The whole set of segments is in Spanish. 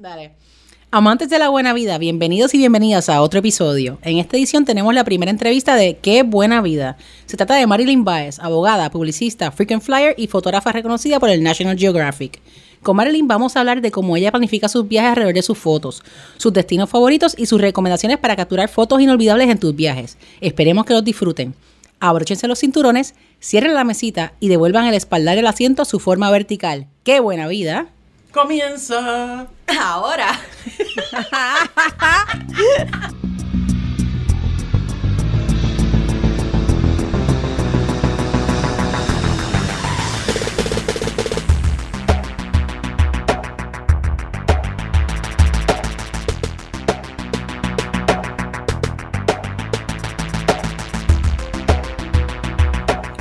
Dale. Amantes de la buena vida, bienvenidos y bienvenidas a otro episodio. En esta edición tenemos la primera entrevista de Qué buena vida. Se trata de Marilyn Baez, abogada, publicista, frequent flyer y fotógrafa reconocida por el National Geographic. Con Marilyn vamos a hablar de cómo ella planifica sus viajes alrededor de sus fotos, sus destinos favoritos y sus recomendaciones para capturar fotos inolvidables en tus viajes. Esperemos que los disfruten. Abróchense los cinturones, cierren la mesita y devuelvan el espaldar del asiento a su forma vertical. ¡Qué buena vida! Comienza. Ahora.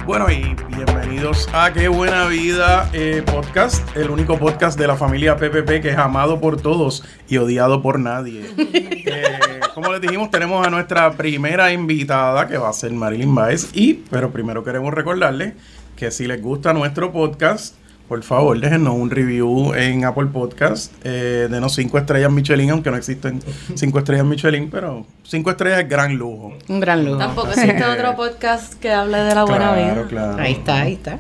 Bueno, y bienvenidos a Qué Buena Vida eh, Podcast, el único podcast de la familia PPP que es amado por todos y odiado por nadie. Eh, como les dijimos, tenemos a nuestra primera invitada que va a ser Marilyn Baez. Y, pero primero queremos recordarles que si les gusta nuestro podcast, por favor, déjenos un review en Apple Podcast. Eh, denos cinco estrellas Michelin, aunque no existen cinco estrellas Michelin, pero cinco estrellas es gran lujo. Un gran lujo. Tampoco existe otro podcast que hable de la buena Claro, vida. claro. Ahí está, ahí está.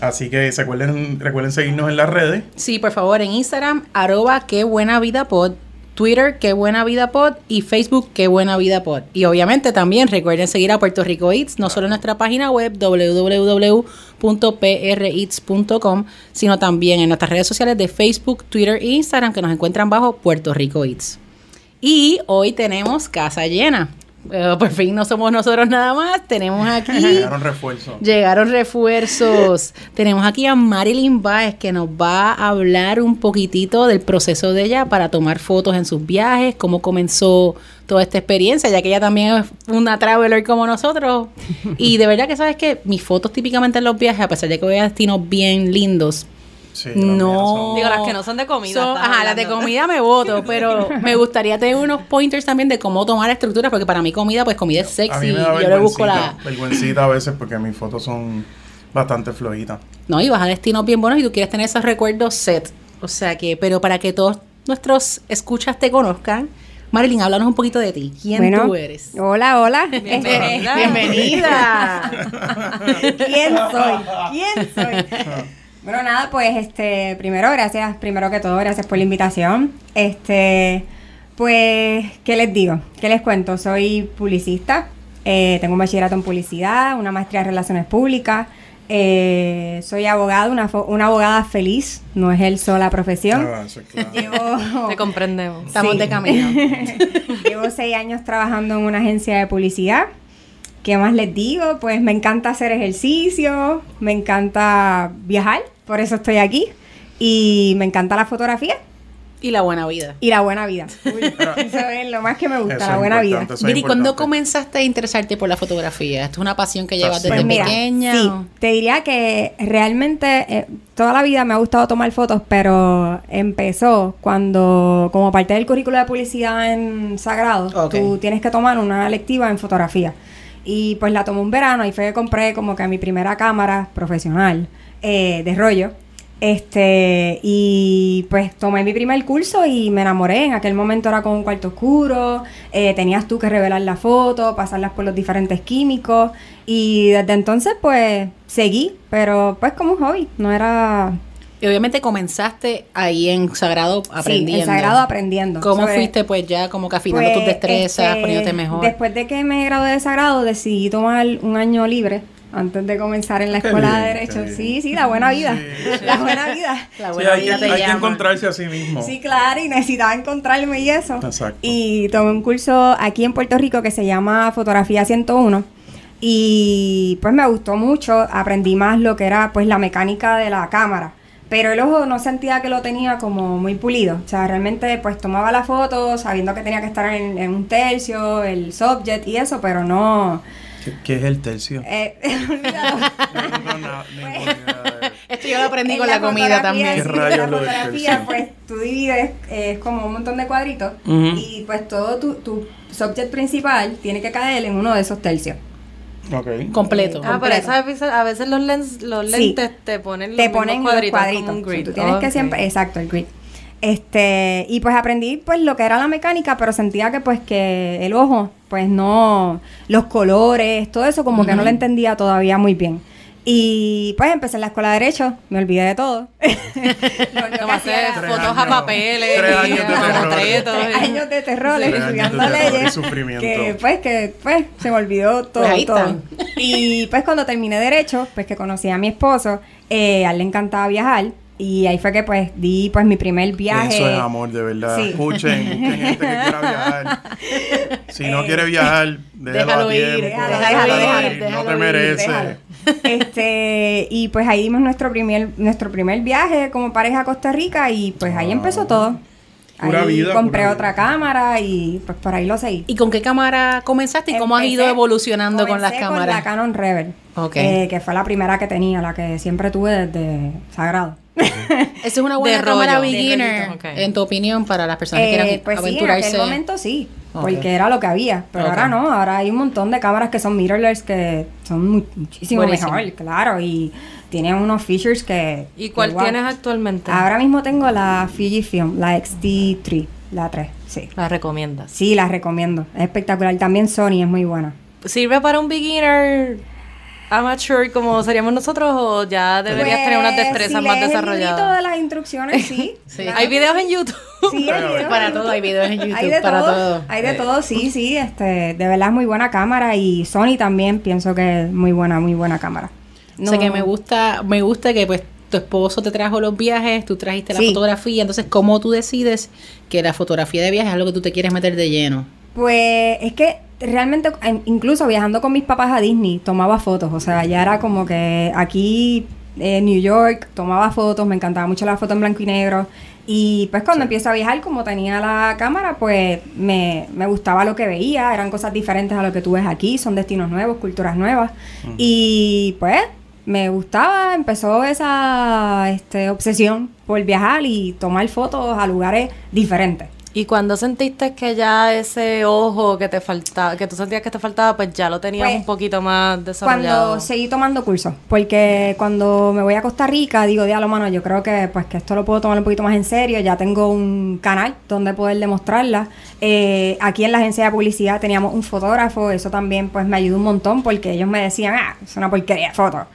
Así que se acuerden, recuerden seguirnos en las redes. Sí, por favor, en Instagram, arroba qué buena vida pod, Twitter, qué buena vida pod y Facebook, qué buena vida pod. Y obviamente también recuerden seguir a Puerto Rico Eats, no solo en nuestra página web www.preats.com, sino también en nuestras redes sociales de Facebook, Twitter e Instagram que nos encuentran bajo Puerto Rico Eats. Y hoy tenemos casa llena. Eh, por fin no somos nosotros nada más, tenemos aquí... Llegaron refuerzos. Llegaron refuerzos. Tenemos aquí a Marilyn Baez que nos va a hablar un poquitito del proceso de ella para tomar fotos en sus viajes, cómo comenzó toda esta experiencia, ya que ella también es una traveler como nosotros. Y de verdad que sabes que mis fotos típicamente en los viajes, a pesar de que voy a destinos bien lindos, Sí, no. son- Digo, las que no son de comida. son- ajá, las de comida me voto, pero me gustaría tener unos pointers también de cómo tomar estructuras, porque para mí comida, pues comida es A sexy. mí me da Yo le busco la, vergüencita, vergüencita a veces porque mis fotos son bastante flojitas. No, y vas a destinos bien buenos y tú quieres tener esos recuerdos set. O sea que, pero para que todos nuestros escuchas te conozcan, Marilyn, háblanos un poquito de ti. ¿Quién Bueno, tú eres? Hola, hola. Bienvenida. Bienvenida. ¿Quién soy? ¿Quién soy? Bueno, nada, pues este, primero gracias, primero que todo, gracias por la invitación. Este, pues, ¿qué les digo? ¿Qué les cuento? Soy publicista, eh, tengo un bachillerato en publicidad, una maestría en relaciones públicas, eh, soy abogada, una, fo- una abogada feliz, no es el sola profesión. Ah, eso es claro. Llevo, Te comprendemos. Estamos de camino. Llevo seis años trabajando en una agencia de publicidad. ¿Qué más les digo? Pues me encanta hacer ejercicio, me encanta viajar, por eso estoy aquí. Y me encanta la fotografía Y la buena vida. y la buena vida. Eso es lo más que me gusta, la buena vida. Miri, ¿cuándo comenzaste a interesarte por la fotografía? ¿Esto es una pasión que llevas desde Pues mira, pequeña? sí, o- te diría que realmente eh, toda la vida me ha gustado tomar fotos, pero empezó cuando, como parte del currículo de publicidad en Sagrado, tú tienes que tomar una lectiva en fotografía. Y pues la tomé un verano y fue que compré como que mi primera cámara profesional eh, de rollo. Este, y pues tomé mi primer curso y me enamoré. En aquel momento era con un cuarto oscuro, eh, tenías tú que revelar la foto, pasarlas por los diferentes químicos. Y desde entonces, pues seguí, pero pues como un hobby, no era. Y obviamente comenzaste ahí en Sagrado aprendiendo. Sí, en Sagrado aprendiendo. ¿Cómo Sobre- fuiste pues ya como que afinando Pues, tus destrezas, este, poniéndote mejor? Después de que me gradué de Sagrado, decidí tomar un año libre antes de comenzar en la escuela bien, de Derecho. Sí, sí, la buena vida. Sí. La buena vida. La Sí, buena hay, vida que, te hay que encontrarse a sí mismo. Sí, claro, y necesitaba encontrarme y eso. Exacto. Y tomé un curso aquí en Puerto Rico que se llama Fotografía 101. Y pues me gustó mucho, aprendí más lo que era pues la mecánica de la cámara. Pero el ojo no sentía que lo tenía como muy pulido. O sea, realmente pues tomaba la foto sabiendo que tenía que estar en, en un tercio, el subject y eso, pero no... ¿Qué, es el tercio? eh. No idea de- Esto yo lo aprendí En con la, comida también. ¿Qué la fotografía, pues tú divides, eh, es como un montón de cuadritos y pues todo tu, tu subject principal tiene que caer en uno de esos tercios. Ok. Completo. Ah, pero completo. esa veces- a veces los, lens, los Sí. lentes te ponen los te ponen los cuadritos cuadritos. como un grid. tú tienes que siempre, exacto, el grid. Este, y pues aprendí pues lo que era la mecánica, pero sentía que pues que el ojo, pues no, los colores, todo eso como que no lo entendía todavía muy bien. Y pues empecé en la escuela de Derecho, me olvidé de todo. Era- Tres fotos a años. papeles. Tres y años de a terror. mamotretos, Tres y- años de terror Tres años de estudiando terror y leyes sufrimiento. que pues que pues se me olvidó todo, Pues ahí todo. y pues cuando terminé derecho pues que conocí a mi esposo eh, a él le encantaba viajar y ahí fue que pues di pues mi primer viaje Eso es amor, de verdad. Sí. Escuchen, busquen gente que quiera viajar. Si no quiere viajar, déjalo, déjalo a ir, tiempo. déjalo, déjalo déjalo, ir, no te déjalo ir, merece. déjalo. este y pues ahí dimos nuestro primer nuestro primer viaje como pareja a Costa Rica y pues ahí Wow. empezó todo Pura ahí vida, compré pura otra vida. cámara y pues por ahí lo seguí ¿Y con qué cámara comenzaste y cómo has ido evolucionando con las cámaras? Con la Canon Rebel. Ok. eh, que fue la primera que tenía, la que siempre tuve desde Sagrado. Esa es una buena De cámara rollo. beginner, en tu opinión, para las personas que Eh, quieran pues sí, en aventurarse. aquel momento sí, porque era lo que había. Pero ahora no, ahora hay un montón de cámaras que son mirrorless que son mu- muchísimo Buenísimo. mejor, claro, y tienen unos features que... ¿Y cuál wow. tienes actualmente? Ahora mismo tengo la Fujifilm, la XT3, la 3, sí. La recomiendas. Sí, la recomiendo, es espectacular. También Sony es muy buena. ¿Sirve para un beginner amateur como seríamos nosotros o ya deberías tener unas Pues, destrezas si más lees el desarrolladas? de las instrucciones, sí. Sí. Claro. Hay videos en YouTube. Sí, hay videos Para en todo, hay videos en YouTube, Hay de para todo, todo. Hay de todo, sí, sí. Este, de verdad es muy buena cámara y Sony también pienso que es muy buena, muy buena cámara. O sea No- que me gusta, me gusta que pues tu esposo te trajo los viajes, tú trajiste la Sí. fotografía, entonces cómo tú decides que la fotografía de viajes es algo que tú te quieres meter de lleno. Pues es que realmente, en- incluso viajando con mis papás a Disney, tomaba fotos. O sea, ya era como que aquí en New York tomaba fotos, me encantaba mucho la foto en blanco y negro. Y pues cuando empiezo a viajar, como tenía la cámara, pues me, me gustaba lo que veía, eran cosas diferentes a lo que tú ves aquí, son destinos nuevos, culturas nuevas. Y pues me gustaba, empezó esa este, obsesión por viajar y tomar fotos a lugares diferentes. ¿Y cuando sentiste que ya ese ojo que te faltaba, que tú sentías que te faltaba, pues ya lo tenías Pues, un poquito más desarrollado? Cuando seguí tomando cursos, porque cuando me voy a Costa Rica, digo, diablo, mano, yo creo que pues que esto lo puedo tomar un poquito más en serio, ya tengo un canal donde poder demostrarla. Eh, aquí en la agencia de publicidad teníamos un fotógrafo, eso también pues me ayudó un montón, porque ellos me decían, ah, es una porquería de foto.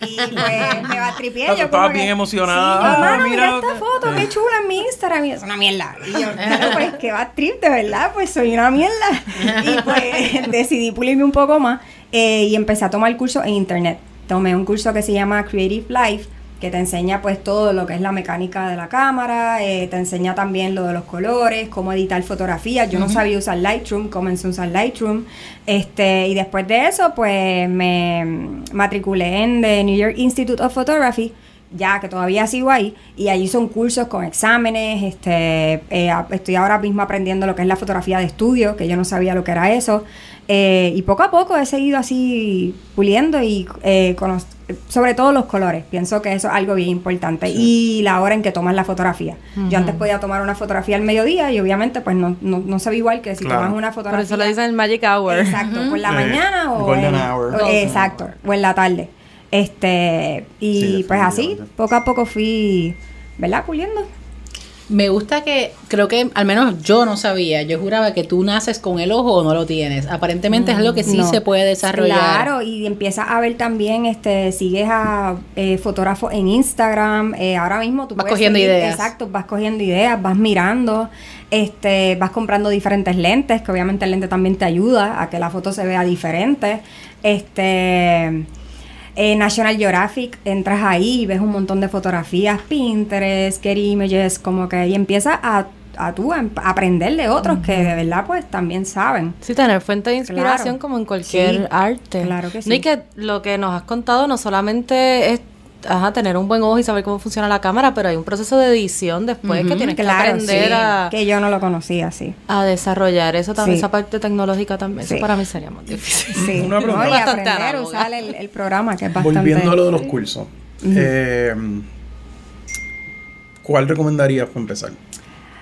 Y pues me va a tripiar. Claro, yo estabas como que, bien emocionada. Sí, Ah, mano, mira, mira, esta foto, qué chula en mi Instagram. Y es una mierda. Y yo, claro, pues que va trip, de verdad, pues soy una mierda. Y pues decidí pulirme un poco más eh, y empecé a tomar cursos en internet. Tomé un curso que se llama Creative Life, que te enseña pues todo lo que es la mecánica de la cámara, eh, te enseña también lo de los colores, cómo editar fotografías. Yo no sabía usar Lightroom, comencé a usar Lightroom. Este, y después de eso, pues me matriculé en The New York Institute of Photography, ya que todavía sigo ahí, y allí son cursos con exámenes, este, eh, estoy ahora mismo aprendiendo lo que es la fotografía de estudio, que yo no sabía lo que era eso, eh, y poco a poco he seguido así puliendo y eh, cono- sobre todo los colores, pienso que eso es algo bien importante, y la hora en que tomas la fotografía. Yo antes podía tomar una fotografía al mediodía y obviamente pues no, no, no se ve igual que si Claro. tomas una Por fotografía. eso le dicen el magic hour. Exacto, por la Eh, mañana o golden en, hour. o- exacto, o en la tarde. Este, y Sí, pues así, poco a poco fui, ¿verdad? Puliendo. Me gusta que, creo que al menos yo no sabía, yo juraba que tú naces con el ojo o no lo tienes. Aparentemente es algo que sí No. se puede desarrollar. Claro, y empiezas a ver también, este, sigues a eh, fotógrafos en Instagram, eh, ahora mismo tú Vas cogiendo seguir- ideas. Exacto, vas cogiendo ideas, vas mirando, este, vas comprando diferentes lentes, que obviamente el lente también te ayuda a que la foto se vea diferente. Este, eh, National Geographic, entras ahí y ves un montón de fotografías, Pinterest, Get Images, como que y empiezas a, a tú a, aprender de otros que de verdad pues también saben. Sí, tener fuente de inspiración Claro. como en cualquier Sí, arte. claro que No, sí. y que lo que nos has contado no solamente es ajá, tener un buen ojo y saber cómo funciona la cámara, pero hay un proceso de edición después que tienes que aprender sí, a, que yo no lo conocía, sí. a desarrollar eso también, Sí. esa parte tecnológica también. Sí. Eso para mí sería más difícil. Sí, Una pregunta. no, y Bastante aprender a usar el, el programa, que es bastante... Volviendo a lo de los cursos. eh, ¿Cuál recomendarías para empezar?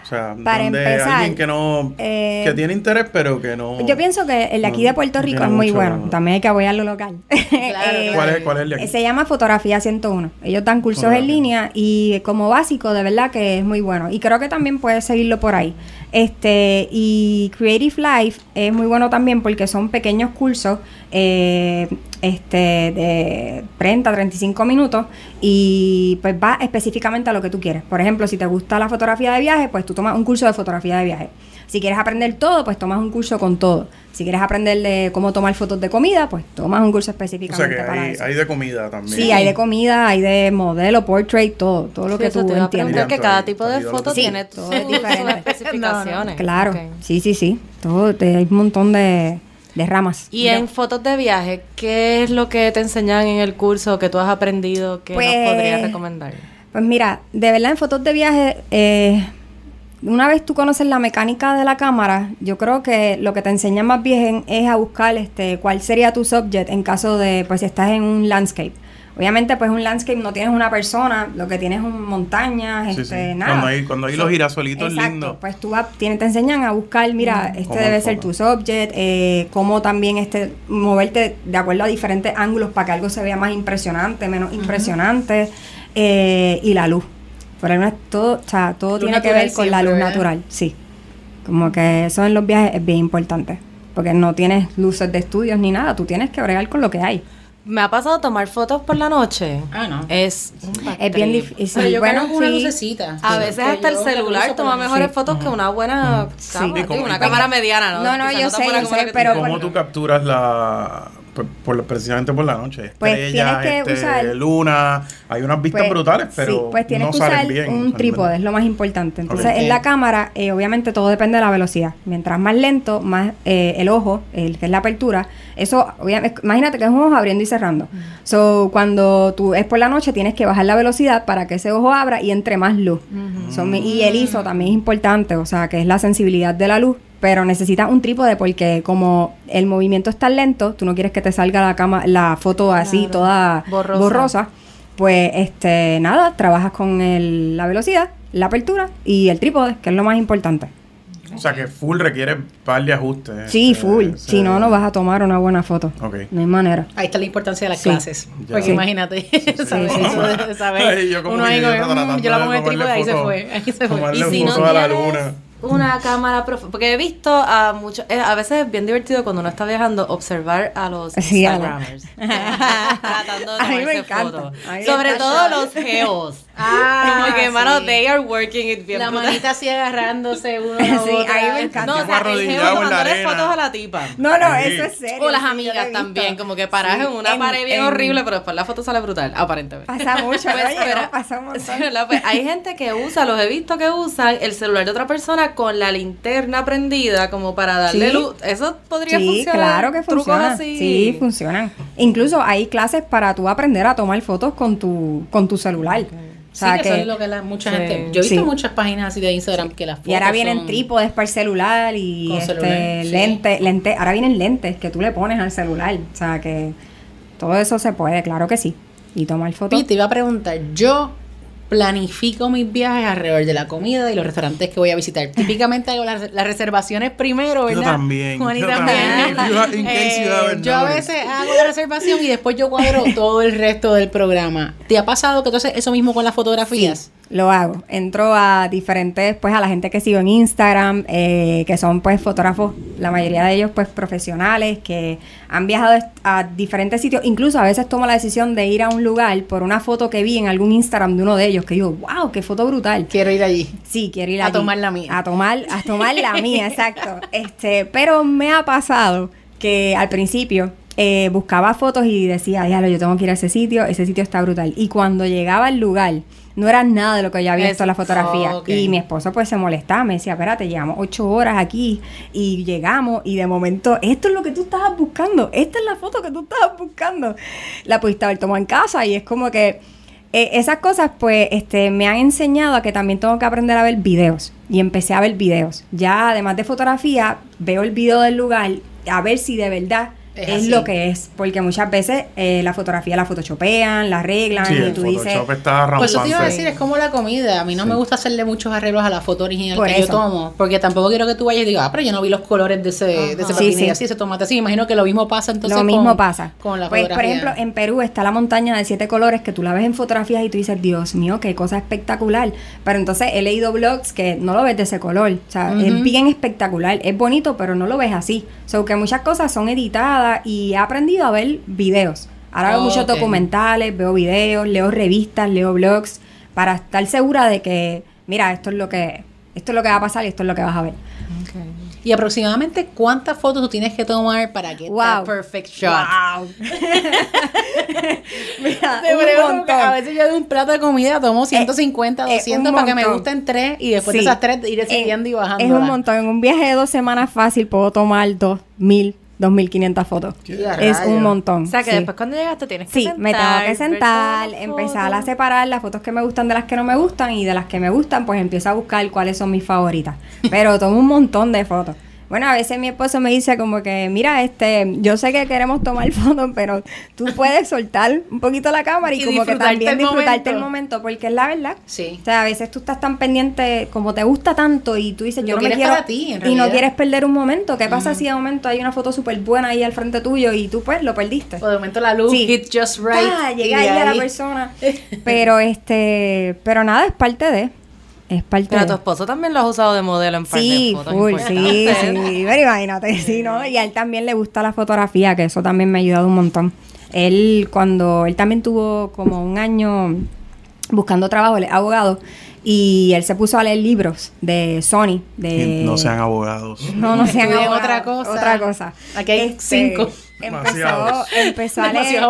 O sea, Para donde empezar, alguien que no eh, que tiene interés pero que no Yo pienso que el de aquí no- de Puerto Rico es muy mucho- bueno. También hay que apoyar lo local. Eh, ¿Cuál es- cuál es el de aquí? Se llama Fotografía 101. Ellos dan cursos en línea y como básico, de verdad que es muy bueno. Y creo que también puedes seguirlo por ahí. Este Y Creative Life es muy bueno también porque son pequeños cursos eh, este de 30, 35 minutos y pues va específicamente a lo que tú quieres. Por ejemplo, si te gusta la fotografía de viaje, pues tú tomas un curso de fotografía de viaje. Si quieres aprender todo, pues tomas un curso con todo. Si quieres aprender de cómo tomar fotos de comida, pues tomas un curso O sea específicamente que para hay, eso. hay de comida también. Sí, hay de comida, hay de modelo, portrait, todo, todo lo Sí, que tú te entiendas. que cada tipo de foto que- tiene Sí, todo sus- especificaciones. Claro, sí, sí, sí. Todo, te- hay un montón de, de ramas. Y en fotos de viaje, ¿qué es lo que te enseñan en el curso que tú has aprendido que Pues, nos podrías recomendar? Pues mira, de verdad en fotos de viaje, eh, una vez tú conoces la mecánica de la cámara, yo creo que lo que te enseñan más bien es a buscar este cuál sería tu subject en caso de, pues si estás en un landscape. Obviamente, pues un landscape no tienes una persona, lo que tienes es montañas, Sí, este, sí. nada. Cuando hay- cuando hay los girasolitos exacto, lindos. Pues tú vas- te enseñan a buscar, mira, este Cómo debe ser tu subject, eh, cómo también este moverte de acuerdo a diferentes ángulos para que algo se vea más impresionante, menos impresionante, eh, y la luz. Por ahí no es todo, o sea, todo Luz tiene que ver con la luz ¿verdad? natural, sí. Como que eso en los viajes es bien importante, porque no tienes luces de estudios ni nada, tú tienes que bregar con lo que hay. Me ha pasado tomar fotos por la noche. Ah, no. Es, Es bien difícil. Pero yo bueno, creo que una sí. lucecita. A Sí, veces hasta el celular toma mejores sí. fotos que una buena cámara, como- una cámara mediana, ¿no? No, no, Quizás yo tan sé, yo sé, pero ¿Cómo tú capturas la por, por- precisamente por la noche? Pues Estrellas, tienes que este, usar- luna, hay unas vistas Pues, brutales, pero sí, pues tienes no que usar bien. un trípode, bien. es lo más importante. Entonces, en la cámara, eh, obviamente todo depende de la velocidad. Mientras más lento, más eh, el ojo, el que es la apertura, eso, obviamente, imagínate que es un ojo abriendo y cerrando. So, cuando tú es por la noche, tienes que bajar la velocidad para que ese ojo abra y entre más luz. So, y el ISO también es importante, o sea, que es la sensibilidad de la luz. Pero necesitas un trípode porque como el movimiento es tan lento, tú no quieres que te salga la cama, la foto así Claro. toda Borrosa. borrosa pues este nada, trabajas con el- la velocidad, la apertura y el trípode, que es lo más importante. O sea que full requiere par de ajustes. Sí, este, full. Si no, no vas a tomar una buena foto. Ok. No hay manera. Ahí está la importancia de las Sí. clases. Ya. Porque Sí. imagínate, ¿sabes? sí, Eso de saber. Ay, yo como Uno ahí yo mm, yo la pongo en el trípode, ahí se fue. Ahí se fue. tomarle Y si no foto a la tienes luna. Una cámara profe- porque he visto a muchos eh, a veces es bien divertido cuando uno está viajando observar a los Instagramers. Tratando de A mí me tomarse encanta. fotos. Sobre todo los geos Ah, como que mano sí. they are working it bien La brutal. manita así agarrándose uno a Sí, la otra. a mí me encanta. no o sea tomándole fotos a la tipa No, no, Sí. eso es serio. o las sí, amigas también como que paras Sí, en una pared bien en- horrible pero después la foto sale brutal aparentemente Pasa mucho, Pues, oye, pero- no, pasa. Sí, ¿verdad? Pues hay gente que usa, los he visto que usan el celular de otra persona con la linterna prendida como para darle Sí. luz. Eso podría Sí, funcionar. claro que Trucos funciona. así. Sí, funcionan. Incluso hay clases para tú aprender a tomar fotos con tu con tu celular. O Sí, sea que eso es lo que la, mucha Sí. gente. Yo he visto Sí. muchas páginas así de Instagram que las fotos y ahora vienen trípodes para el celular y este, celular, sí. lentes, lentes, ahora vienen lentes que tú le pones al celular, o sea que todo eso se puede, claro que sí. Y tomar fotos. Pete, te iba a preguntar, yo planifico mis viajes alrededor de la comida y los restaurantes que voy a visitar. Típicamente hago las, las reservaciones primero, Yo ¿verdad? también, yo también. también. In case you Eh, yo a veces hago la reservación y después yo cuadro todo el resto del programa. ¿Te ha pasado que tú haces eso mismo con las fotografías? Lo hago. Entro a diferentes, pues a la gente que sigo en Instagram, eh, que son pues fotógrafos, la mayoría de ellos pues profesionales, que han viajado a diferentes sitios. Incluso a veces tomo la decisión de ir a un lugar por una foto que vi en algún Instagram de uno de ellos, que digo, wow, qué foto brutal. Quiero ir allí. Sí, quiero ir A allí. tomar la mía. A tomar, a tomar la mía, exacto. Este, pero me ha pasado que al principio eh, buscaba fotos y decía, diablo, yo tengo que ir a ese sitio, ese sitio está brutal. Y cuando llegaba al lugar, no era nada de lo que yo había visto en la fotografía. Y mi esposo pues se molestaba, me decía, espérate, llevamos ocho horas aquí y llegamos y de momento, esto es lo que tú estabas buscando, esta es la foto que tú estabas buscando. La pudiste haber tomado en casa y es como que eh, esas cosas pues este me han enseñado a que también tengo que aprender a ver videos y empecé a ver videos. Ya además de fotografía, veo el video del lugar a ver si de verdad Es es, así. lo que es. Porque muchas veces eh, la fotografía la photoshopean, la arreglan Sí, y tú dices... Photoshop está Pues eso te iba a decir, es como la comida. A mí no Sí. me gusta hacerle muchos arreglos a la foto original Por que yo tomo. Porque tampoco quiero que tú vayas y digas, ah, pero yo no vi los colores de ese, de ese Sí, así, ese tomate. Sí, imagino que lo mismo pasa entonces lo mismo con, pasa. con la pues, por ejemplo, en Perú está la montaña de siete colores que tú la ves en fotografías y tú dices, Dios mío, qué cosa espectacular. Pero entonces he leído blogs que no lo ves de ese color. O sea, es bien espectacular. Es bonito, pero no lo ves así. O sea, que muchas cosas son editadas y he aprendido a ver videos. Ahora veo Oh, muchos documentales, veo videos, leo revistas, leo blogs para estar segura de que, mira, esto es lo que esto es lo que va a pasar y esto es lo que vas a ver. Y aproximadamente cuántas fotos tú tienes que tomar para que Wow. perfect shot. Wow. Mira, un a veces yo de un plato de comida tomo 150, eh, 200 un para que me gusten tres y después Sí. de esas tres ir decidiendo Eh, y bajando. Es un montón. En un viaje de dos semanas fácil puedo tomar dos mil, dos mil quinientas fotos. Ya, Es un montón. O sea, que sí. después cuando llegaste tienes que Sí, sentar, me tengo que sentar, empezar a separar las fotos que me gustan de las que no me gustan y de las que me gustan, pues empiezo a buscar cuáles son mis favoritas. Pero tomo un montón de fotos. Bueno, a veces mi esposo me dice como que, mira, este, yo sé que queremos tomar fotos, pero tú puedes soltar un poquito la cámara y, Y como que también el disfrutarte el momento. momento, porque es la verdad. Sí. O sea, a veces tú estás tan pendiente, como te gusta tanto y tú dices, Lo yo no me quiero... para ti, en y no quieres perder un momento. ¿Qué pasa si de momento hay una foto súper buena ahí al frente tuyo y tú pues lo perdiste? O de momento la luz Sí. hit just right. Ah, llega de ahí a la ahí- persona. Pero este, pero nada, es parte de. Es parte Pero a tu esposo también lo has usado de modelo en par Sí, de fotos full, sí, sí. Pero imagínate, sí, ¿no? Y a él también le gusta la fotografía, que eso también me ha ayudado un montón. Él, cuando, él también tuvo como un año buscando trabajo, él es abogado, y él se puso a leer libros de Sony, de... No sean abogados. No, no sean abogados, otra cosa. Otra cosa. Este, Aquí hay cinco. Empezó, empezó a leer...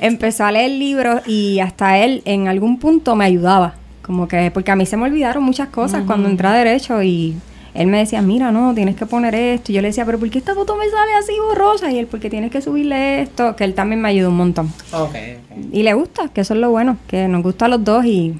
Empezó a leer libros y hasta él en algún punto me ayudaba. Como que, porque a mí se me olvidaron muchas cosas cuando entré a Derecho y él me decía, mira, no, tienes que poner esto. Y yo le decía, pero ¿por qué esta foto me sale así borrosa? Y él, porque tienes que subirle esto. Que él también me ayudó un montón. Ok, ok. Y le gusta, que eso es lo bueno, que nos gusta a los dos y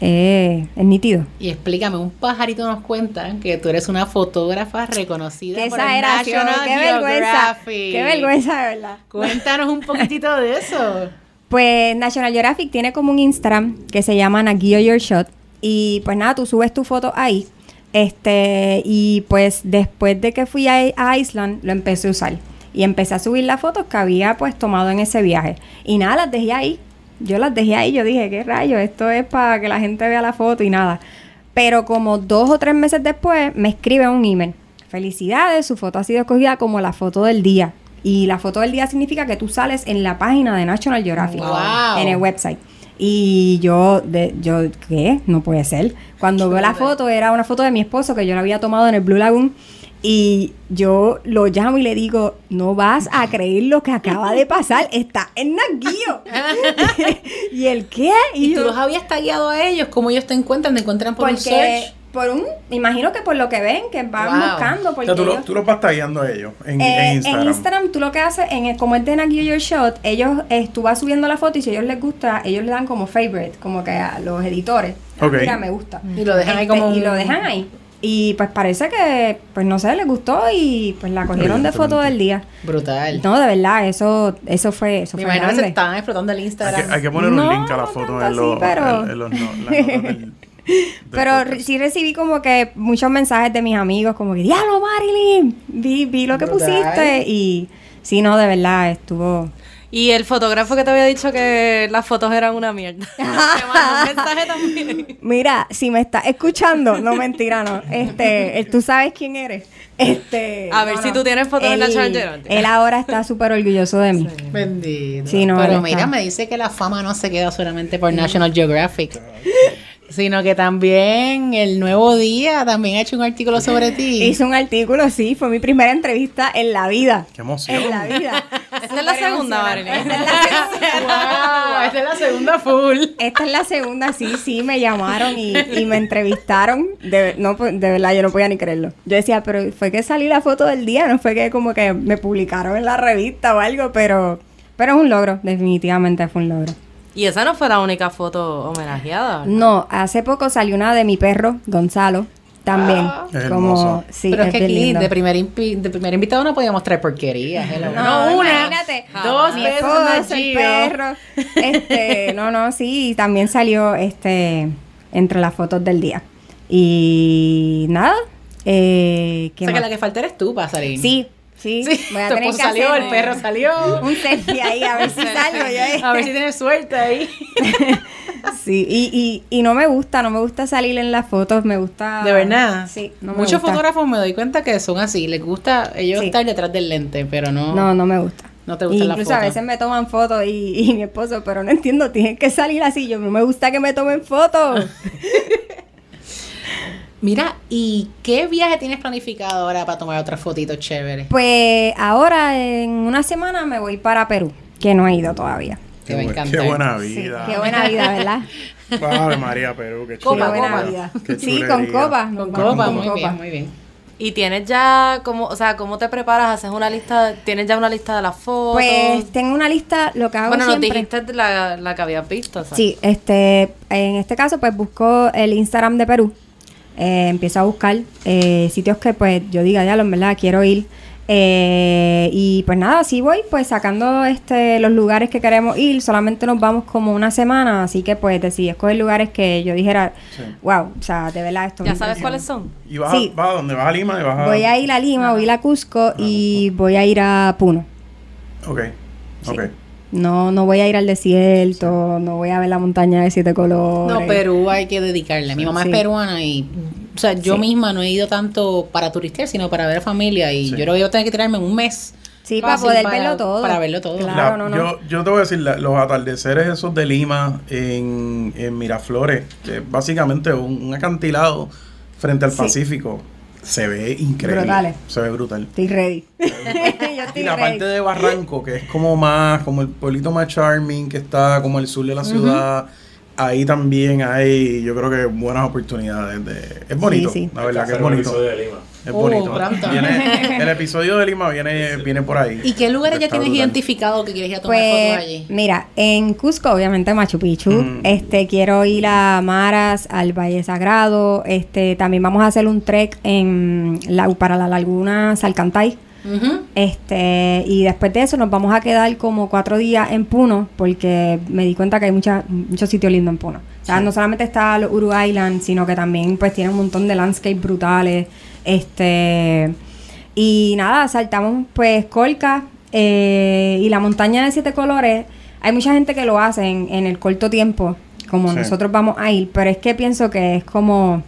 eh, es nítido. Y explícame, un pajarito nos cuenta que tú eres una fotógrafa reconocida Qué por el exageración, National qué vergüenza. Qué vergüenza, de verdad. Cuéntanos un poquitito de eso. Pues National Geographic tiene como un Instagram que se llama Nagio Your Shot. Y pues nada, tú subes tu foto ahí. Este, y pues después de que fui a, a Island, lo empecé a usar. Y empecé a subir las fotos que había pues tomado en ese viaje. Y nada, las dejé ahí. Yo las dejé ahí. Yo dije, ¿qué rayo? Esto es para que la gente vea la foto y nada. Pero como dos o tres meses después, me escribe un email. Felicidades, su foto ha sido escogida como la foto del día. Y la foto del día significa que tú sales en la página de National Geographic. Wow. En el website. Y yo, de, yo, ¿qué? No puede ser. Cuando veo la foto, era una foto de mi esposo que yo la había tomado en el Blue Lagoon. Y yo lo llamo y le digo, no vas a creer lo que acaba de pasar, está en Naguillo. ¿Y el qué? Y tú yo, los habías tagueado a ellos, ¿cómo ellos te encuentran? ¿Te encuentran por un porque search? Por un, me imagino que por lo que ven, que van Wow. buscando. O Porque sea, tú, lo, ellos- tú los vas tagueando a ellos en, eh, en Instagram. En Instagram, tú lo que haces, en el, como es de Nagio Your Shot, ellos, eh, tú vas subiendo la foto y si a ellos les gusta, ellos le dan como favorite, como que a los editores. Ah, Ok. Mira, me gusta. Y lo dejan ahí Este, como Y lo dejan ahí. Y pues parece que, pues no sé, les gustó y pues la cogieron de foto del día. Brutal. No, de verdad, eso, eso fue, eso Me fue imagino que se grande. estaban explotando el Hay Instagram. que, hay que poner No, un link a la no foto tanto en, los, pero- en- en los no- del Pero re- sí recibí como que muchos mensajes de mis amigos, como que, diablo, Marilyn, vi, vi lo que pusiste y sí, no, de verdad, estuvo... Y el fotógrafo que te había dicho que las fotos eran una mierda. te mandó un mensaje también. Mira, si me estás escuchando, no mentira, no. Este, tú sabes quién eres. Este, A ver no, si no. tú tienes fotos en Él- National Geographic. Él ahora está súper orgulloso de mí. Bendito. Sí, no, Pero mira, está- me dice que la fama no se queda solamente por National Geographic. Sino que también el Nuevo Día también ha hecho un artículo sobre ti. Hizo un artículo, sí, fue mi primera entrevista en la vida. Qué emoción. En la vida. Esta es la segunda, Marilyn. Esta es la segunda. Wow, esta es la segunda full. Esta es la segunda, sí, sí, me llamaron y, y me entrevistaron. De, no, pues, de verdad, yo no podía ni creerlo. Yo decía, pero fue que salí la foto del día, no fue que como que me publicaron en la revista o algo, pero, pero es un logro, definitivamente fue un logro. Y esa no fue la única foto homenajeada. No, hace poco salió una de mi perro, Gonzalo, también. Como, sí, Pero es, que aquí lindo. de primer, impi- de primer invitado no podíamos traer porquerías. hello. No, una, imagínate. dos Mi esposo, el perro. Este, no, no, sí, y también salió este entre las fotos del día. Y nada, eh, O ¿qué sea que la que falta eres tú para salir. Sí, sí, Sí, voy a tu tener esposo que salió, hacer el perro salió. un selfie ahí a ver si salgo yo. A ver si tienes suerte ahí. Sí, y, y, y no me gusta, no me gusta salir en las fotos, me gusta... De verdad. Sí, no me Muchos gusta. fotógrafos me doy cuenta que son así. Les gusta ellos Sí. estar detrás del lente, pero no. No, no me gusta. No te gustan las Incluso a veces me toman fotos y, y mi esposo, pero no entiendo, tienen que salir así. Yo no me gusta que me tomen fotos. Mira, ¿y qué viaje tienes planificado ahora para tomar otras fotitos chéveres? pues ahora en una semana me voy para Perú, que no he ido todavía. Bu- encantar. Qué buena Sí, vida. qué buena vida, ¿verdad? Ave María, Perú, qué Copa, chula. qué buena copa. vida. Qué Sí, con copa. Con nos copa, con muy copa. bien, muy bien. Y tienes ya, como, o sea, ¿cómo te preparas? ¿Haces una lista? ¿Tienes ya una lista de las fotos? Pues tengo una lista, lo que hago bueno, nos siempre... dijiste la, la que habías visto, ¿sabes? Sí, este, en este caso pues busco el Instagram de Perú, eh, empiezo a buscar eh, sitios que pues yo diga, ya, en verdad quiero ir. Eh, y pues nada, así voy pues sacando este los lugares que queremos ir, solamente nos vamos como una semana, así que pues decidí escoger lugares que yo dijera, Sí. wow, o sea, de verdad esto me ¿Ya sabes cuáles son? ¿Y vas, Sí. a, vas a dónde? ¿Vas a Lima? Y vas a... Voy a ir a Lima, voy a ir a Cusco y voy a ir a Puno. Ok, Sí. No, no voy a ir al desierto, no voy a ver la montaña de siete colores. No, Perú hay que dedicarle. Mi mamá Sí. es peruana y, o sea, yo Sí. misma no he ido tanto para turistear, sino para ver familia. Y Sí. yo creo que yo tengo que tirarme un mes. Sí, para poder verlo todo. Para verlo todo. Claro. La- no, no. Yo, yo te voy a decir, la- los atardeceres esos de Lima en, en Miraflores, que es básicamente un, un acantilado frente al Sí. Pacífico, se ve increíble. Brutales. Se ve brutal. Estoy ready. yo estoy Y la ready. parte de Barranco, que es como más, como el pueblito más charming, que está como al sur de la ciudad, ahí también hay, yo creo que buenas oportunidades de... Es bonito, sí. la verdad que es bonito. de Lima. Es Oh, bonito. pronto. Viene- el episodio de Lima viene, viene por ahí. ¿Y qué lugares ya tienes brutal. identificado que quieres ir a tomar fotos Pues, allí? mira, en Cusco, obviamente Machu Picchu. Mm. Este, quiero ir a Maras, al Valle Sagrado. Este, también vamos a hacer un trek en la, para la laguna Salcantay. Este, y después de eso nos vamos a quedar como cuatro días en Puno, porque me di cuenta que hay mucha, muchos sitios lindos en Puno. O sea, no solamente está los Uru Island, sino que también pues tiene un montón de landscapes brutales. Este, y nada, saltamos pues Colca eh, y la montaña de siete colores. Hay mucha gente que lo hace en, en el corto tiempo, como Sí. nosotros vamos a ir, pero es que pienso que es como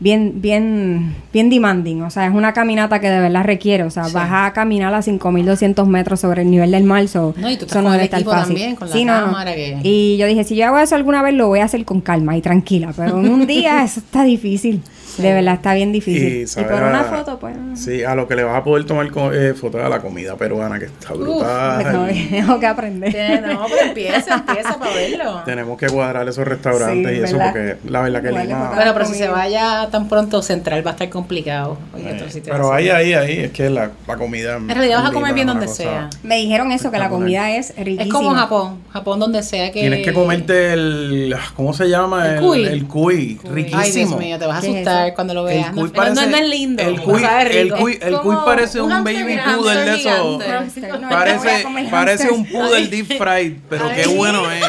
bien, bien, bien demanding. O sea, es una caminata que de verdad requiere. O sea, Sí. vas a caminar a 5200 metros sobre el nivel del mar. so, No, y tú con el equipo fácil. también, con la Sí, no, no. que- Y yo dije, si yo hago eso alguna vez, lo voy a hacer con calma y tranquila. Pero en un día eso está difícil. De verdad, está bien difícil. Y, por una a- foto, pues. Sí, a lo que le vas a poder tomar co- eh, fotos a la comida peruana, que está brutal. pues, no, tengo que aprender. Tiene- No, pero empieza, empieza para verlo. Tenemos que cuadrar esos restaurantes Sí, y eso, ¿verdad? porque la verdad que Lima... Bueno, pero si se vaya tan pronto central va a estar complicado. Oye, eh, pero ahí, ahí, ahí, es que la, la comida... En realidad vas a comer bien donde sea. Me dijeron eso, que la comida es riquísima. Es como Japón. Japón donde sea que... Tienes que comerte el... ¿Cómo se llama? El cuy. El cuy. Ay, Riquísimo. Dios mío, te vas a ¿Qué es asustar cuando lo veas. No, no, parece, no, no es lindo. El cuy, sabe el rico. cuy, el cuy parece un baby poodle de eso. No, este, a Parece, parece un poodle deep fried, pero qué bueno es.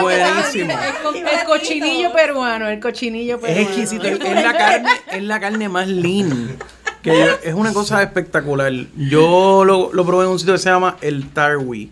Buenísimo. El cochinillo peruano, el cochinillo Es peruano. exquisito, es, es la carne, es la carne más lean. Que es una cosa espectacular. Yo lo, lo probé en un sitio que se llama El Tarwi.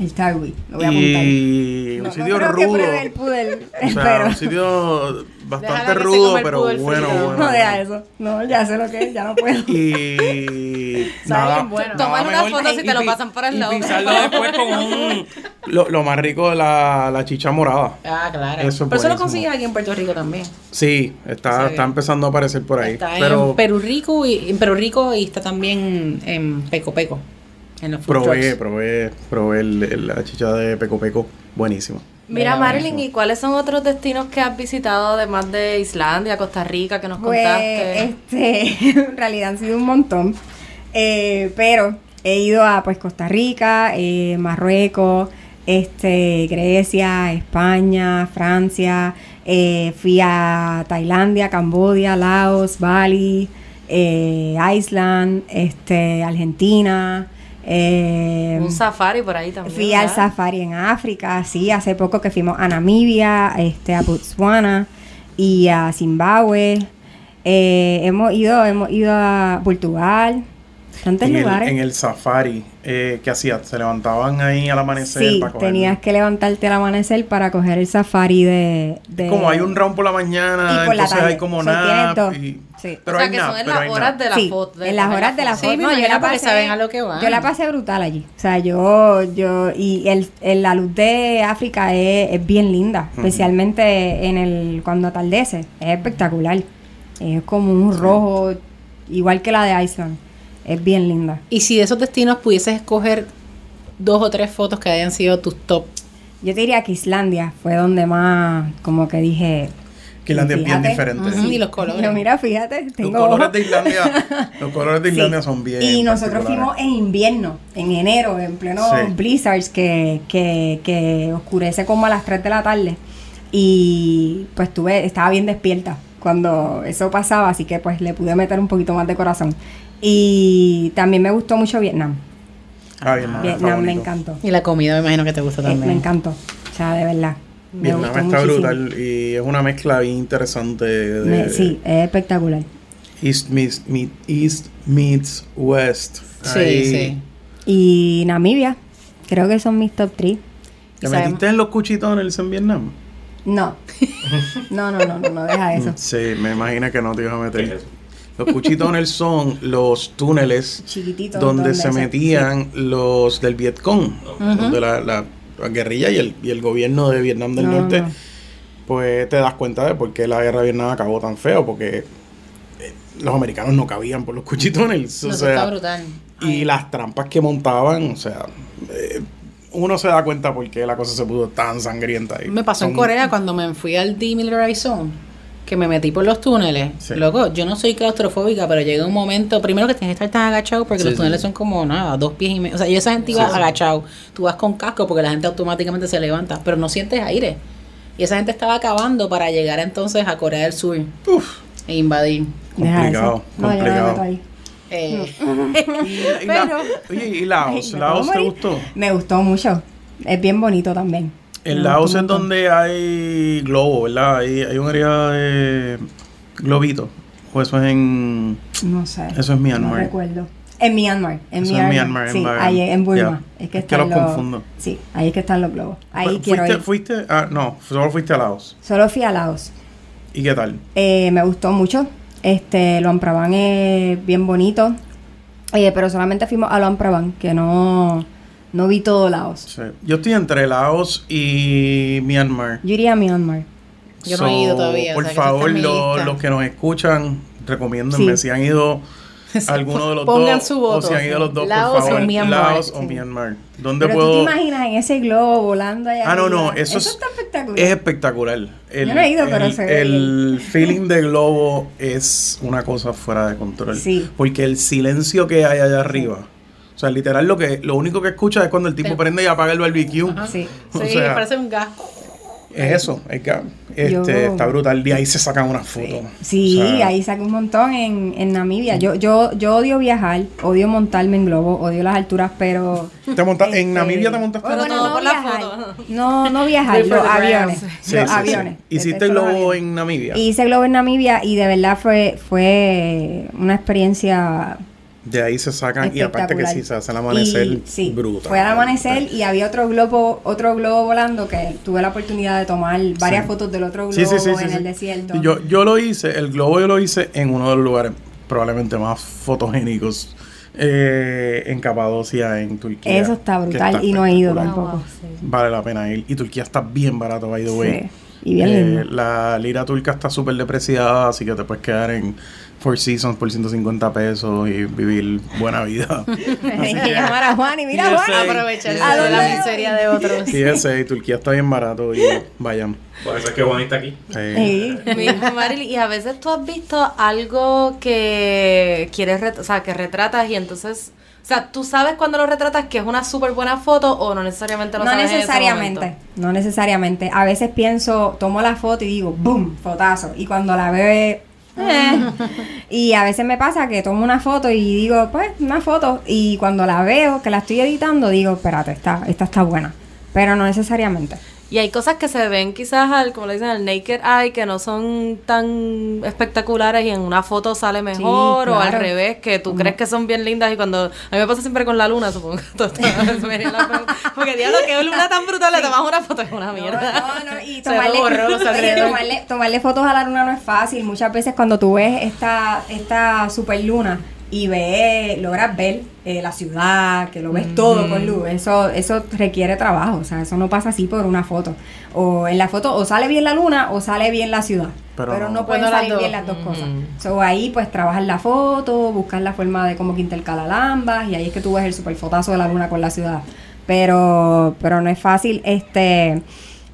El Tarwi, lo voy a apuntar. Y un No, sitio no rudo. el poodle, O sea, pero un sitio bastante rudo, pero bueno, bueno. no deja eso. No, ya sé lo que es, ya no puedo. Y nada, bien bueno. Tomar una foto si te y lo pasan por el y lado. pisarlo después con un... Lo, lo más rico de la, la chicha morada. Ah, claro. Eso es Pero eso lo consigues aquí en Puerto Rico también. Sí, O está, sea está empezando a aparecer por ahí. Está pero en Perú Rico y en Perú Rico y está también en Peco Peco. En los food probé, trucks. probé, probé el- el- la chicha de Peco Peco. Buenísimo. Mira, Mira, Marilyn, ¿y cuáles son otros destinos que has visitado además de Islandia, Costa Rica, que nos Pues, contaste? este, en realidad han sido un montón. Eh, pero he ido a pues Costa Rica, eh, Marruecos, este, Grecia, España, Francia, Eh, fui a Tailandia, Cambodia, Laos, Bali, eh, Island, este, Argentina. Eh, Un safari por ahí también. Fui al safari en África, sí, hace poco que fuimos a Namibia, este, a Botswana y a Zimbabue. Eh, hemos ido, hemos ido a Portugal, tantos En el, lugares. en el safari, eh, ¿qué hacías? ¿Se levantaban ahí al amanecer? sí, para coger- tenías que levantarte al amanecer para coger el safari de... de- Como hay un round por la mañana, Y por la entonces tarde. hay como O sea, dos. y- Sí. Pero o sea, que nap, son en las horas nap. de la Sí, foto. de en las horas de la foto. Sí, No, yo la porque pasé, saben a lo que van. Yo la pasé brutal allí. O sea, yo, yo, y el, el- la luz de África es, es bien linda, especialmente en el, cuando atardece. Es espectacular. Es como un rojo, igual que la de Iceland. Es bien linda. Y si de esos destinos pudieses escoger dos o tres fotos que hayan sido tus top. Yo te diría que Islandia fue donde más, como que dije. Que Islandia es bien fíjate, diferente. Ujú, y los colores. Yo, mira, fíjate, Los tengo colores ojos. de Islandia, los colores de Sí. Islandia son bien. Y nosotros fuimos en invierno, en enero, en pleno Sí. blizzards que, que, que oscurece como a las 3 de la tarde. Y pues tuve, estaba bien despierta cuando eso pasaba, así que pues le pude meter un poquito más de corazón. Y también me gustó mucho Vietnam. Ah, Vietnam, Vietnam me encantó. Y la comida me imagino que te gusta Eh, también. me encantó. O sea, de verdad. Me Vietnam está muchísimo. brutal y es una mezcla bien interesante de Me- sí, es espectacular. East, meets, meet- East meets West. Sí, Ahí- sí. Y Namibia, creo que son mis top 3. ¿Te Sabemos- metiste en los cuchitones en Vietnam? No. No, no, no, no, no, deja eso. Sí, me imagino que no te ibas a meter. Los cuchitones son los túneles Chiquititos. donde se metían los del Vietcong, donde la, la- la guerrilla y el, y el gobierno de Vietnam del No, Norte, no. pues te das cuenta de por qué la guerra de Vietnam acabó tan feo, porque eh, los americanos no cabían por los cuchitones. No, o eso está sea, brutal. y las trampas que montaban, o sea, eh, uno se da cuenta por qué la cosa se puso tan sangrienta. ahí. Me pasó en Corea cuando me fui al Demilitarized Zone, que me metí por los túneles. Sí. Loco, yo no soy claustrofóbica, pero llega un momento, primero que tienes que estar tan agachado porque Sí, los túneles sí. son como nada, dos pies y medio. O sea, yo esa gente iba Sí, sí. agachado. Tú vas con casco porque la gente automáticamente se levanta, pero no sientes aire. Y esa gente estaba acabando para llegar entonces a Corea del Sur Uf, e invadir. Complicado, eso. No, yo no me complicado. Eh, y, y la- oye, ¿y Laos? ¿Laos te gustó? Me gustó mucho. Es bien bonito también. En Laos gustó es donde hay globo, ¿verdad? Hay, hay un área de globito. O eso es en... No sé. Eso es Myanmar. No recuerdo. En Myanmar. En Eso es Myanmar. Myanmar, en sí, Bagan. ahí en Burma. Ya. Es que, Es que los los confundo. Sí, ahí es que están los globos. Ahí quiero ¿Fuiste, ir. fuiste? Ah, no, solo fuiste a Laos. Solo fui a Laos. ¿Y qué tal? Eh, me gustó mucho. Este, Luang Prabang es bien bonito. Eh, pero solamente fuimos a Luang Prabang, que no, no vi todo Laos. Sí. Yo estoy entre Laos y Myanmar. Yo iría a Myanmar. Yo no he ido todavía, o Por sea, favor, los que nos escuchan, recomiéndenme Sí. si han ido alguno de los Pongan dos. su voto. O si han ido los dos, Laos por o favor. Myanmar. Laos o. Myanmar. ¿Dónde Pero tú te puedo...? imaginas en ese globo volando allá. Ah, no, no, eso, es, está espectacular. es espectacular. El, Yo no he ido, pero el- se ve El feeling de globo es una cosa fuera de control. Sí. Porque el silencio que hay allá arriba, o sea, literal, lo que lo único que escucha es cuando el tipo prende y apaga el barbecue. Ajá. Sí. O sí, sea, parece un gas. Es eso, es que este, Yo- está brutal. De ahí se sacan unas fotos. Sí, O sea, ahí saqué un montón en, en Namibia. Yo, yo, yo odio viajar, odio montarme en globo, odio las alturas, pero... ¿Te monta- este, en Namibia te montaste. Pero bueno, no por la viajar. foto. No, no viajar, los aviones. Sí, los sí, sí. aviones. ¿Hiciste globo aviones. en Namibia? Hice globo en Namibia y de verdad fue, fue una experiencia De ahí se sacan y aparte que sí se hace el amanecer Y, sí, brutal. Fue al amanecer y había otro globo, otro globo volando que tuve la oportunidad de tomar varias Sí. fotos del otro globo Sí, sí, sí, sí, en sí. el desierto. Yo, yo lo hice, el globo yo lo hice en uno de los lugares probablemente más fotogénicos eh, en Capadocia, en Turquía. Eso está brutal y no he ido tampoco. Ah. Vale la pena ir. Y Turquía está bien barato, by the way. Sí, y bien Eh, lindo. La lira turca está súper depreciada, así que te puedes quedar en Four Seasons por 150 pesos y vivir buena vida. Que llamar a Juan y mira Sí, Juan. sí. Aprovecharse ¿A de la miseria de otros. Sí, ese, y Turquía está bien barato y vayan. Por eso es que Juan está aquí. Sí. Mira, Maril, y a veces tú has visto algo que quieres, o sea, que retratas y entonces O sea, ¿tú sabes cuando lo retratas que es una súper buena foto o no necesariamente lo No sabes en ese necesariamente, no necesariamente. A veces pienso, tomo la foto y digo, ¡boom! Fotazo. Y cuando la veo, eh. y a veces me pasa que tomo una foto y digo, pues, una foto. Y cuando la veo, que la estoy editando, digo, espérate, esta, esta está buena. Pero no necesariamente. Y hay cosas que se ven quizás al, como le dicen, al naked eye, que no son tan espectaculares y en una foto sale mejor, o al revés, que tú crees que son bien lindas y cuando... A mí me pasa siempre con la luna, supongo. Porque diablo, que luna tan brutal, le tomas una foto, es una mierda. No, no, y tomarle, tomarle, tomarle fotos a la luna no es fácil. Muchas veces cuando tú ves esta, esta super luna y ves, logras ver eh, la ciudad, que lo ves todo con luz, eso, eso requiere trabajo. O sea, eso no pasa así por una foto. O en la foto o sale bien la luna o sale bien la ciudad. Pero Pero, no. no, pueden salir dos. bien las dos cosas. So, ahí pues trabajas la foto, buscas la forma de cómo que intercalar ambas y ahí es que tú ves el super fotazo de la luna con la ciudad. Pero, pero no es fácil, este,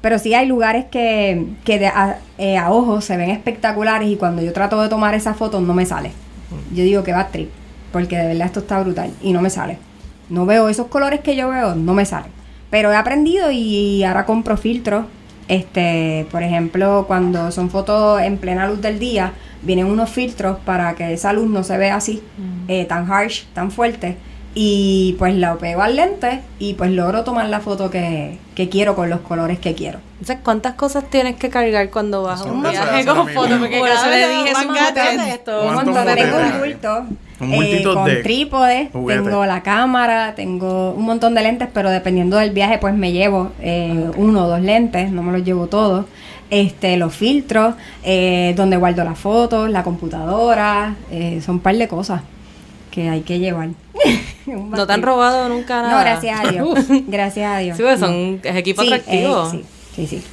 pero sí hay lugares que, que de a, eh, a ojos se ven espectaculares y cuando yo trato de tomar esa foto no me sale. Yo digo que va trip, porque de verdad esto está brutal y no me sale. No veo esos colores que yo veo, no me salen. Pero he aprendido y ahora compro filtros. Este, por ejemplo, cuando son fotos en plena luz del día, vienen unos filtros para que esa luz no se vea así, eh, tan harsh, tan fuerte. Y pues la pego al lente y pues logro tomar la foto que, que quiero con los colores que quiero. Entonces, ¿cuántas cosas tienes que cargar cuando vas a un viaje con fotos? Porque Por cada eso le vez dije, es un montón. esto. Un ¿Cuántos montón. Tengo un bulto Un eh, con de trípode, juguete. tengo la cámara, tengo un montón de lentes, pero dependiendo del viaje pues me llevo eh, uno o dos lentes, no me los llevo todos. Este, los filtros, eh, donde guardo las fotos, la computadora, eh, son un par de cosas que hay que llevar. Un ¿No te han robado nunca nada? No, gracias a Dios. gracias a Dios. Sí, pues No. son es equipo Sí, atractivo. eh, sí, sí, sí.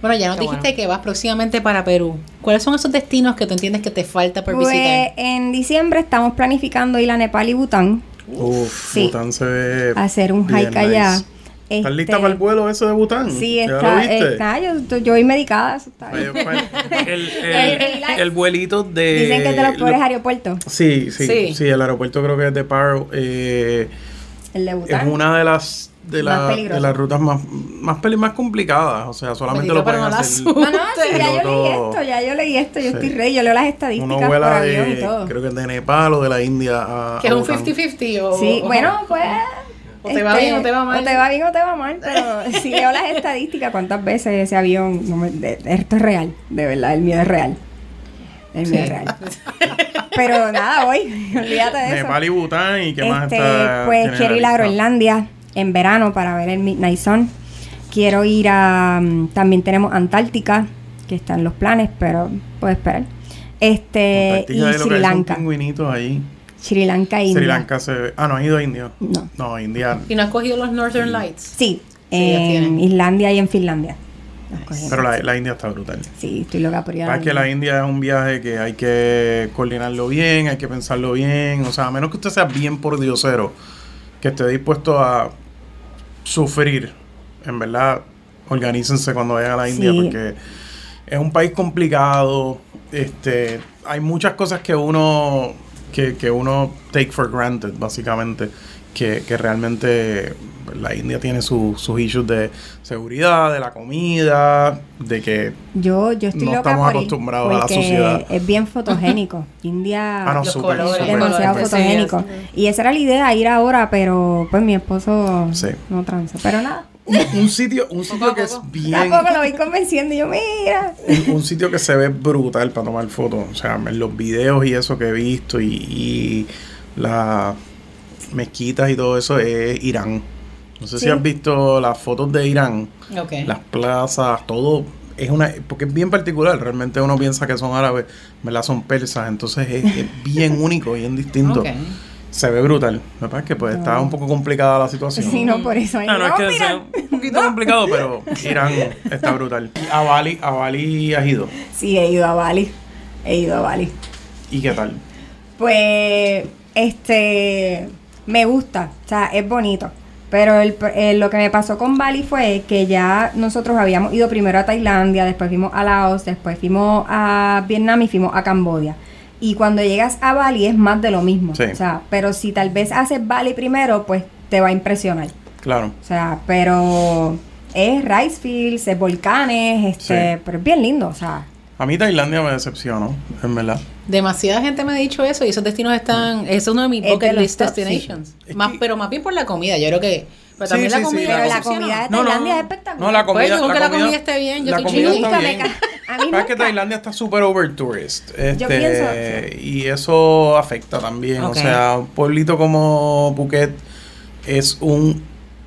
Bueno, ya nos Qué dijiste bueno. que vas próximamente para Perú. ¿Cuáles son esos destinos que tú entiendes que te falta por Pues visitar? en diciembre estamos planificando ir a Nepal y Bután. Uf, Sí. Bután se ve. hacer un bien hike allá. nice. ¿Estás lista Este, para el vuelo ese de Bután? Sí, ¿Ya está, lo viste? está yo, yo voy medicada, eso está bien. pues, el, El- el, el vuelito de. Dicen que es de los peores lo- aeropuertos, Sí, sí, Sí. sí, el aeropuerto creo que es de Paro. eh, el de es Bután. una de las de, la- de las rutas más más peli más complicadas, o sea, solamente lo pueden hacer. No, no, sí, ya yo leí esto, ya yo leí esto, yo Sí. estoy rey, yo leo las estadísticas Uno por vuela avión y de, todo. creo que es de Nepal o de la India a, Que a es un Bután. 50-50 o... Sí, o- bueno, pues... O te va bien o te va mal. O te va bien o te va mal, pero si leo las estadísticas, cuántas veces ese avión... no me- de- esto es real, de verdad, el miedo es real. El miedo es real. Pero nada, voy, olvídate de eso. Nepal y Bután y qué más Este, está. pues quiero ir a? Groenlandia en verano para ver el Midnight Sun. Quiero ir a. mm, También tenemos Antártica, que está en los planes, pero puedo esperar. Este. Antártica Y Sri Lanka. ahí. Sri Lanka e India. Sri Lanka se ve. Ah, no, has ido a India. No. No, India. ¿Y no has cogido los Northern Lights? Sí, Sí, en. Islandia y en Finlandia. Pero la, la India está brutal. Sí, estoy loca por ir a que la India. India es un viaje que hay que coordinarlo bien, hay que pensarlo bien. O sea, a menos que usted sea bien por diosero, que esté dispuesto a sufrir, en verdad, organícense cuando vayan a la India, Sí. porque es un país complicado. Este, hay muchas cosas que uno, que, que uno take for granted, básicamente, que, que realmente la India tiene su- sus issues de seguridad, de la comida, de que Yo, yo estoy No loca estamos por acostumbrados a la sociedad. Es bien fotogénico. India. Ah, no, Los súper, colores, súper. demasiado colores, fotogénico. sí, y esa era la idea, ir ahora, pero pues mi esposo Sí. no tranza. Pero nada, Un, un sitio, un sitio que es bien. tampoco lo voy convenciendo. Yo, mira. Un, un sitio que se ve brutal para tomar fotos. O sea, en los videos y eso que he visto y, y las mezquitas y todo eso es Irán. No sé si has visto las fotos de Irán, Ok. las plazas, todo. Es una, porque es bien particular, realmente uno piensa que son árabes, ¿verdad? Son persas, entonces es, es bien único, bien distinto. Ok. Se ve brutal. Me parece que pues está un poco complicada la situación. Sí, no, por eso. No, no es que sea un poquito complicado, pero Irán está brutal. Y a Bali, a Bali has ido. Sí, he ido a Bali. He ido a Bali. ¿Y qué tal? Pues, este, me gusta, o sea, es bonito. Pero el, eh, lo que me pasó con Bali fue que ya nosotros habíamos ido primero a Tailandia, después fuimos a Laos, después fuimos a Vietnam y fuimos a Camboya. Y cuando llegas a Bali es más de lo mismo. Sí. O sea, pero si tal vez haces Bali primero, pues te va a impresionar. Claro. O sea, pero es rice fields, es volcanes, este, Sí. pero es bien lindo, o sea. A mí Tailandia me decepcionó, en verdad. Demasiada gente me ha dicho eso y esos destinos están, ese es uno de mis bucket list sí. destinations. Es Más, que- pero más bien por la comida, yo creo que, pero Sí, también sí, la sí, comida. Pero me la comida de No, no. Tailandia es espectacular. No, la comida, Pues, yo que la comida esté bien, yo la estoy comida está bien. a mí Sabes que Tailandia está súper over tourist. Este, pienso, Y eso afecta también. O sea, un pueblito como Phuket es un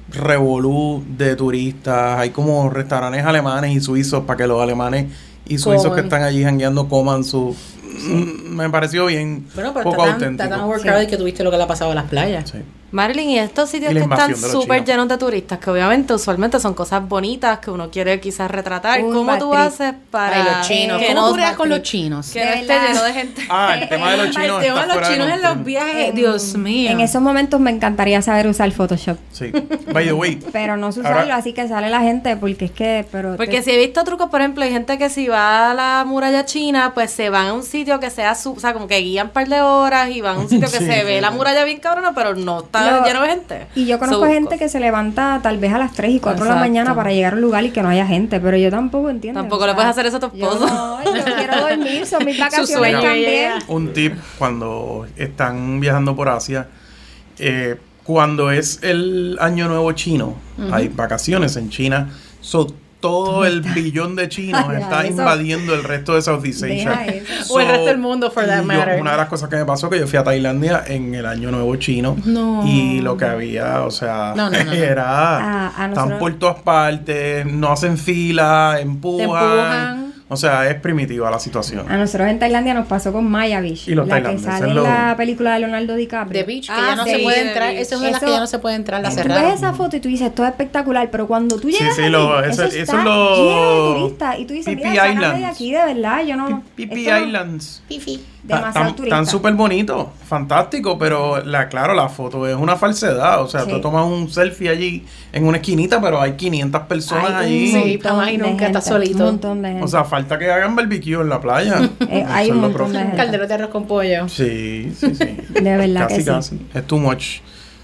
revolú de turistas. Hay como restaurantes alemanes y suizos para que los alemanes y suizos Coman. que están allí jangueando coman su... Mm, Me pareció bien Bueno, pero poco está tan, auténtico. está tan overcrowded que tuviste lo que le ha pasado a las playas. Sí. Marilyn, y estos sitios Y la que están súper llenos de turistas, que obviamente usualmente son cosas bonitas que uno quiere quizás retratar, Un ¿cómo tú haces para Ay, los chinos. que ¿Cómo no, con los chinos? que no esté lleno de gente? Ah, el tema de los chinos El tema de los chinos en los viajes, Dios mío. En esos momentos me encantaría saber usar Photoshop. Sí. By the way, Pero no sé Ahora- usarlo, así que sale la gente, porque es que, pero... Porque te- si he visto trucos, por ejemplo, hay gente que si va a la muralla china, pues se van a un sitio que sea, su, o sea, como que guían un par de horas y van a un sitio que Sí, se sí, ve la sí. muralla bien cabrona, pero no está Lo- lleno de gente. Y yo conozco So, gente que se levanta tal vez a las 3 y 4 de la mañana para llegar a un lugar y que no haya gente, pero yo tampoco entiendo. Tampoco le puedes hacer eso a tu yo esposo. No, yo quiero dormir, son mis vacaciones sueño, también. un tip cuando están viajando por Asia, eh, cuando es el año nuevo chino, hay vacaciones en China, so, todo el billón de chinos Deja está eso. invadiendo el resto de Southeast Asia. O el resto del mundo, for that yo- matter. Una de las cosas que me pasó que yo fui a Tailandia en el año nuevo chino No. y lo que había, o sea, No, era Ah, están por todas partes, no hacen fila, empujan. empujan. O sea, es primitiva la situación. A nosotros en Tailandia nos pasó con Maya Beach. Y los la que tailandeses sale en lo- la película de Leonardo DiCaprio. The Beach, que Ah, ya no sí, se puede entrar. Esa es una de las que ya no se puede entrar, la Tú cerraron. ves esa foto y tú dices, esto es espectacular, pero cuando tú Sí, llegas sí, allí, lo- eso, eso- está es lo- lleno de turistas y tú dices, Phi-Phi mira, sácame de Islands. aquí, de verdad, yo no... Pipi Islands. Fifi. Demasiado turista. Tan súper bonito, fantástico, pero la, claro, la foto es una falsedad. O sea, Sí. tú tomas un selfie allí en una esquinita, pero hay 500 personas allí. Sí, y nunca estás gente, solito. Un montón de gente. O sea, falta que hagan barbecue en la playa. Eh, hay un montón de. Caldero de arroz con pollo. Sí, sí, sí. De verdad casi, que sí. casi. Es too much.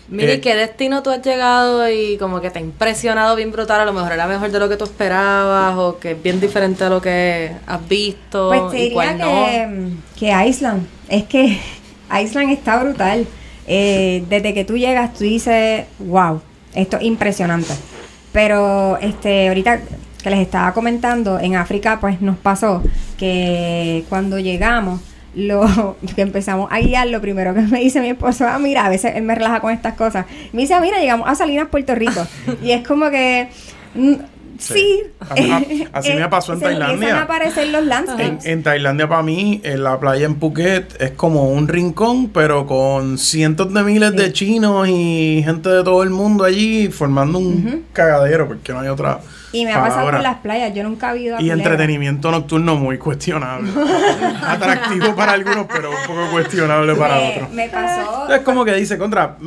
Mire, Eh, ¿qué destino tú has llegado y como que te ha impresionado bien brutal? A lo mejor era mejor de lo que tú esperabas o que es bien diferente a lo que has visto. Pues te y diría cuál que, mm, que Island. Es que Island está brutal. Eh, desde que tú llegas, tú dices, wow, esto es impresionante. Pero este, ahorita que les estaba comentando, en África pues nos pasó que cuando llegamos, lo que empezamos a guiar, lo primero que me dice mi esposo, ah, mira, a veces él me relaja con estas cosas. Me dice, ah, mira, llegamos a Salinas, Puerto Rico. y es como que, mm, sí. Sí. A- a- así me pasó en se Tailandia. empiezan a aparecer los En, landscapes. en Tailandia, para mí, en la playa en Phuket es como un rincón, pero con cientos de miles de chinos y gente de todo el mundo allí formando un cagadero, porque no hay otra. Y me ha pasado con las playas. Yo nunca he ido a Y Culebra. entretenimiento nocturno muy cuestionable. Atractivo para algunos, pero un poco cuestionable para me, otros. me pasó. Es como que dice, contra,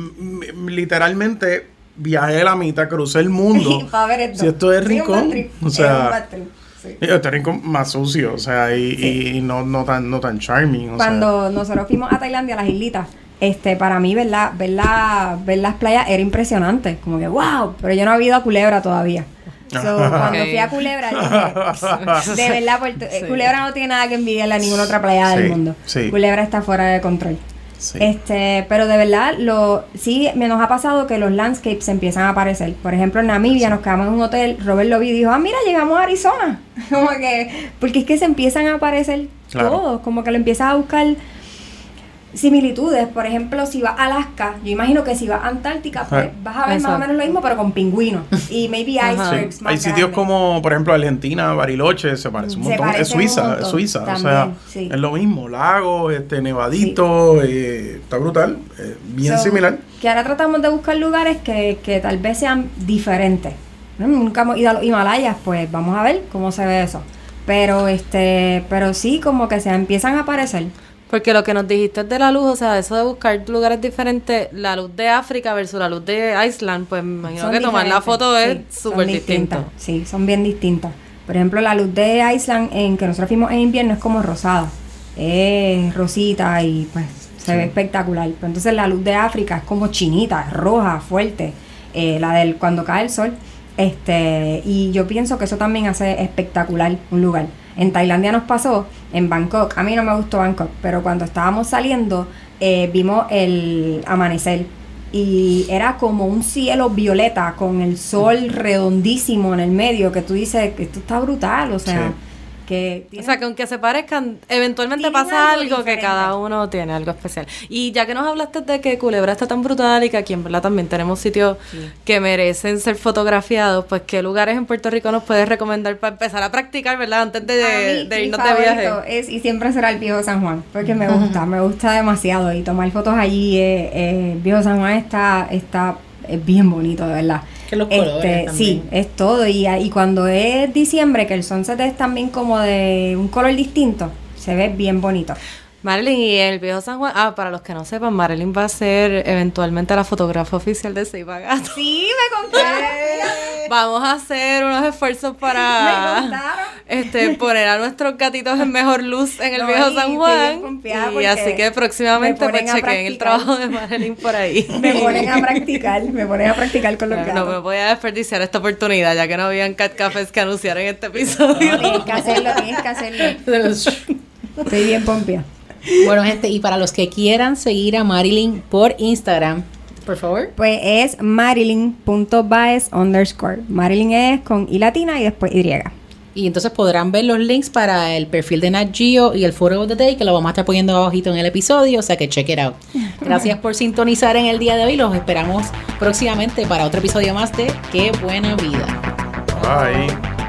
literalmente viajé la mitad, crucé el mundo. Esto. Si esto es Sí, rincón, trip. o Es sea, trip, sí. Este rincón más sucio, o sea, y, y no, no tan, no tan charming. O sea. Cuando nosotros fuimos a Tailandia, a las islitas, este, para mí, ver, la- ver, la- ver las playas era impresionante. Como que, wow, pero yo no había ido a Culebra todavía. So, cuando fui a Culebra, dije, de verdad, Puerto- eh, Culebra no tiene nada que envidiarle a ninguna otra playa del Sí, mundo. sí. Culebra está fuera de control. Sí. Este, pero de verdad, lo, sí me nos ha pasado que los landscapes se empiezan a aparecer. Por ejemplo, en Namibia nos quedamos en un hotel, Robert lo vi y dijo, ah, mira, llegamos a Arizona. como que, porque es que se empiezan a aparecer Claro. todos, como que lo empiezas a buscar similitudes. Por ejemplo, si vas a Alaska, yo imagino que si vas a Antártica, pues Ah. vas a ver más o menos lo mismo, pero con pingüinos. Y maybe icebergs Sí. más Hay sitios grandes. como, por ejemplo, Argentina, Bariloche, se parece un Se montón. Es Suiza, montón es Suiza. o sea, sí. es lo mismo. Lagos, este, nevadito, eh, está brutal. eh, bien So, similar. Que ahora tratamos de buscar lugares que, que tal vez sean diferentes. ¿no? Nunca hemos ido a los Himalayas, pues vamos a ver cómo se ve eso. Pero este, pero sí, como que se empiezan a aparecer. Porque lo que nos dijiste de la luz, o sea, eso de buscar lugares diferentes, la luz de África versus la luz de Island, pues me imagino Son que tomar la foto es sí, súper distinto. Sí, son bien distintas. Por ejemplo, la luz de Island en que nosotros fuimos en invierno es como rosada. es rosita y pues se ve espectacular. Pero entonces la luz de África es como chinita, roja, fuerte, eh, la del cuando cae el sol. Este, y yo pienso que eso también hace espectacular un lugar. En Tailandia nos pasó, en Bangkok, a mí no me gustó Bangkok, pero cuando estábamos saliendo eh, vimos el amanecer y era como un cielo violeta con el sol redondísimo en el medio que tú dices esto está brutal, o sea. Que O sea, que aunque se parezcan, eventualmente pasa algo algo, que cada uno tiene algo especial. Y ya que nos hablaste de que Culebra está tan brutal y que aquí en verdad también tenemos sitios que merecen ser fotografiados, pues ¿qué lugares en Puerto Rico nos puedes recomendar para empezar a practicar, verdad? Antes de, mí, irnos de viaje. Es, y siempre será el Viejo San Juan, porque me gusta, me gusta demasiado. Y tomar fotos allí, eh, eh, el Viejo San Juan está, está es bien bonito, de verdad. Que los Este, colores también. sí, es todo. Y, y cuando es diciembre, que el sunset es también como de un color distinto, se ve bien bonito. Marilyn y el viejo San Juan. Ah, para los que no sepan, Marilyn va a ser eventualmente la fotógrafa oficial de Seiba Gato. Sí, me contaron. Vamos a hacer unos esfuerzos para este poner a nuestros gatitos en mejor luz en el No, viejo San Juan. Y así que próximamente me pues chequen el trabajo de Marilyn por ahí. Me ponen a practicar, me ponen a practicar con los no gatos. me voy a desperdiciar esta oportunidad, ya que no habían cat cafés que anunciar en este episodio. Tienes que hacerlo, tienes que hacerlo. Estoy bien pompia. Bueno, gente, y para los que quieran seguir a Marilyn por Instagram, por favor. Pues es marilyn.baez underscore. Marilyn es con I latina y después Y. Y entonces podrán ver los links para el perfil de Nat Geo y el Photo of the Day, que lo vamos a estar poniendo abajito en el episodio, o sea que check it out. Gracias por sintonizar en el día de hoy. Los esperamos próximamente para otro episodio más de Qué Buena Vida. Bye.